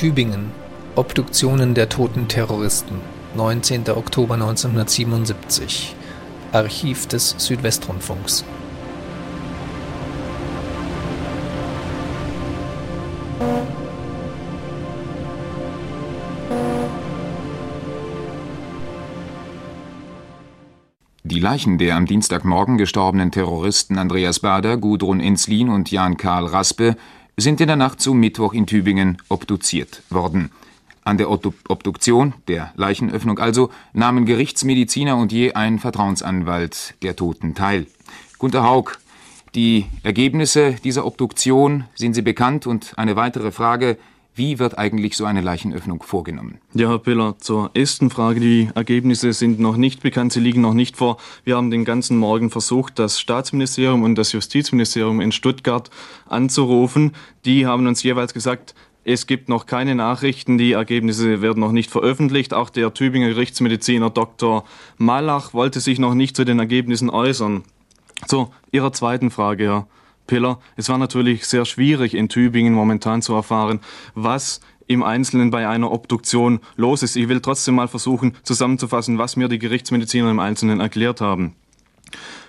Tübingen. Obduktionen der toten Terroristen. 19. Oktober 1977 Archiv des Südwestrundfunks. Die Leichen der am Dienstagmorgen gestorbenen Terroristen Andreas Bader, Gudrun Enzlin und Jan Karl Raspe sind in der Nacht zum Mittwoch in Tübingen obduziert worden. An der Obduktion, der Leichenöffnung also, nahmen Gerichtsmediziner und je ein Vertrauensanwalt der Toten teil. Gunter Haug, die Ergebnisse dieser Obduktion, sind sie bekannt? Und eine weitere Frage, wie wird eigentlich so eine Leichenöffnung vorgenommen? Ja, Herr Piller, zur ersten Frage. Die Ergebnisse sind noch nicht bekannt, sie liegen noch nicht vor. Wir haben den ganzen Morgen versucht, das Staatsministerium und das Justizministerium in Stuttgart anzurufen. Die haben uns jeweils gesagt, es gibt noch keine Nachrichten, die Ergebnisse werden noch nicht veröffentlicht. Auch der Tübinger Gerichtsmediziner Dr. Malach wollte sich noch nicht zu den Ergebnissen äußern. Zu Ihrer zweiten Frage, Herr Piller. Es war natürlich sehr schwierig in Tübingen momentan zu erfahren, was im Einzelnen bei einer Obduktion los ist. Ich will trotzdem mal versuchen zusammenzufassen, was mir die Gerichtsmediziner im Einzelnen erklärt haben.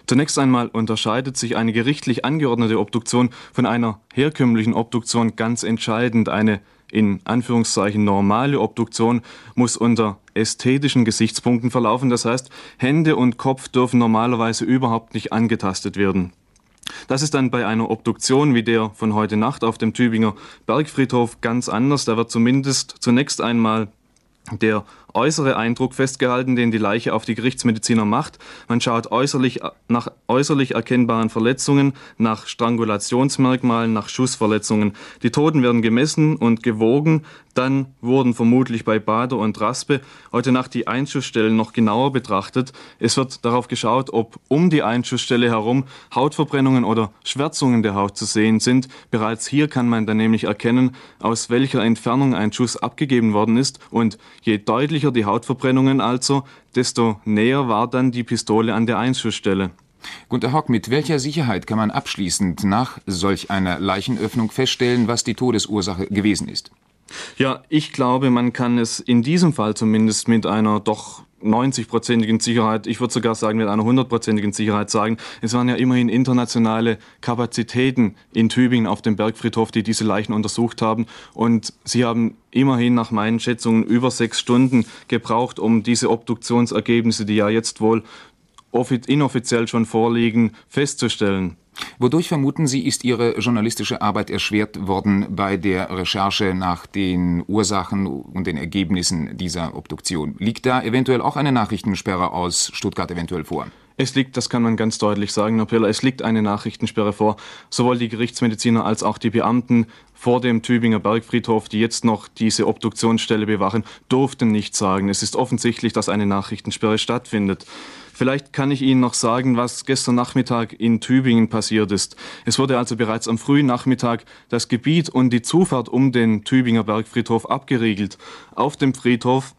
Zunächst einmal unterscheidet sich eine gerichtlich angeordnete Obduktion von einer herkömmlichen Obduktion ganz entscheidend. Eine in Anführungszeichen normale Obduktion muss unter ästhetischen Gesichtspunkten verlaufen. Das heißt, Hände und Kopf dürfen normalerweise überhaupt nicht angetastet werden. Das ist dann bei einer Obduktion wie der von heute Nacht auf dem Tübinger Bergfriedhof ganz anders. Da wird zumindest zunächst einmal der äußere Eindruck festgehalten, den die Leiche auf die Gerichtsmediziner macht. Man schaut äußerlich nach äußerlich erkennbaren Verletzungen, nach Strangulationsmerkmalen, nach Schussverletzungen. Die Toten werden gemessen und gewogen. Dann wurden vermutlich bei Bader und Raspe heute Nacht die Einschussstellen noch genauer betrachtet. Es wird darauf geschaut, ob um die Einschussstelle herum Hautverbrennungen oder Schwärzungen der Haut zu sehen sind. Bereits hier kann man dann nämlich erkennen, aus welcher Entfernung ein Schuss abgegeben worden ist. Und je deutlicher deutlicher die Hautverbrennungen also, desto näher war dann die Pistole an der Einschussstelle. Gunter Hock, mit welcher Sicherheit kann man abschließend nach solch einer Leichenöffnung feststellen, was die Todesursache gewesen ist? Ja, ich glaube, man kann es in diesem Fall zumindest mit einer doch 90-prozentigen Sicherheit, ich würde sogar sagen mit einer 100-prozentigen Sicherheit sagen, es waren ja immerhin internationale Kapazitäten in Tübingen auf dem Bergfriedhof, die diese Leichen untersucht haben. Und sie haben immerhin nach meinen Schätzungen über sechs Stunden gebraucht, um diese Obduktionsergebnisse, die ja jetzt wohl inoffiziell schon vorliegen, festzustellen. Wodurch vermuten Sie, ist Ihre journalistische Arbeit erschwert worden bei der Recherche nach den Ursachen und den Ergebnissen dieser Obduktion? Liegt da eventuell auch eine Nachrichtensperre aus Stuttgart eventuell vor? Es liegt, das kann man ganz deutlich sagen, Herr Piller, es liegt eine Nachrichtensperre vor. Sowohl die Gerichtsmediziner als auch die Beamten vor dem Tübinger Bergfriedhof, die jetzt noch diese Obduktionsstelle bewachen, durften nichts sagen. Es ist offensichtlich, dass eine Nachrichtensperre stattfindet. Vielleicht kann ich Ihnen noch sagen, was gestern Nachmittag in Tübingen passiert ist. Es wurde also bereits am frühen Nachmittag das Gebiet und die Zufahrt um den Tübinger Bergfriedhof abgeriegelt. Auf dem Friedhof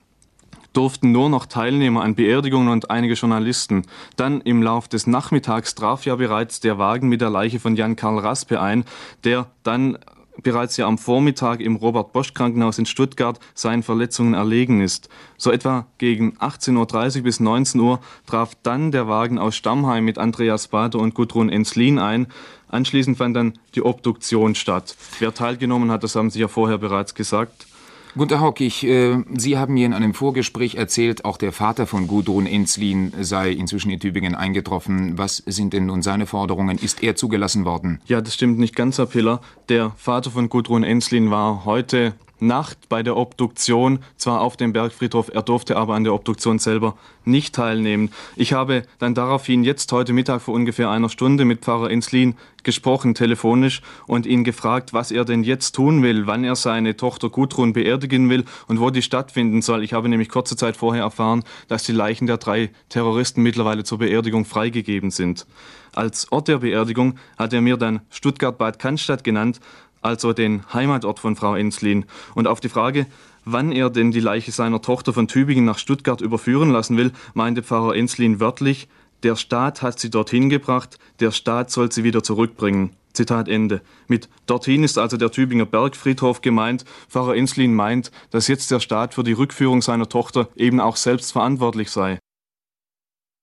durften nur noch Teilnehmer an Beerdigungen und einige Journalisten. Dann im Lauf des Nachmittags traf ja bereits der Wagen mit der Leiche von Jan Karl Raspe ein, der dann bereits ja am Vormittag im Robert Bosch Krankenhaus in Stuttgart seinen Verletzungen erlegen ist. So etwa gegen 18.30 Uhr bis 19 Uhr traf dann der Wagen aus Stammheim mit Andreas Bader und Gudrun Enslin ein. Anschließend fand dann die Obduktion statt. Wer teilgenommen hat, das haben Sie ja vorher bereits gesagt. Gunter Haukig, äh, Sie haben mir in einem Vorgespräch erzählt, auch der Vater von Gudrun Enslin sei inzwischen in Tübingen eingetroffen. Was sind denn nun seine Forderungen? Ist er zugelassen worden? Ja, das stimmt nicht ganz, Herr Piller. Der Vater von Gudrun Enslin war heute Nacht bei der Obduktion, zwar auf dem Bergfriedhof, er durfte aber an der Obduktion selber nicht teilnehmen. Ich habe dann daraufhin jetzt heute Mittag vor ungefähr einer Stunde mit Pfarrer Enslin gesprochen, telefonisch, und ihn gefragt, was er denn jetzt tun will, wann er seine Tochter Gudrun beerdigen will und wo die stattfinden soll. Ich habe nämlich kurze Zeit vorher erfahren, dass die Leichen der drei Terroristen mittlerweile zur Beerdigung freigegeben sind. Als Ort der Beerdigung hat er mir dann Stuttgart-Bad Cannstatt genannt, also den Heimatort von Frau Enslin. Und auf die Frage, wann er denn die Leiche seiner Tochter von Tübingen nach Stuttgart überführen lassen will, meinte Pfarrer Enslin wörtlich, der Staat hat sie dorthin gebracht, der Staat soll sie wieder zurückbringen. Zitat Ende. Mit dorthin ist also der Tübinger Bergfriedhof gemeint. Pfarrer Enslin meint, dass jetzt der Staat für die Rückführung seiner Tochter eben auch selbst verantwortlich sei.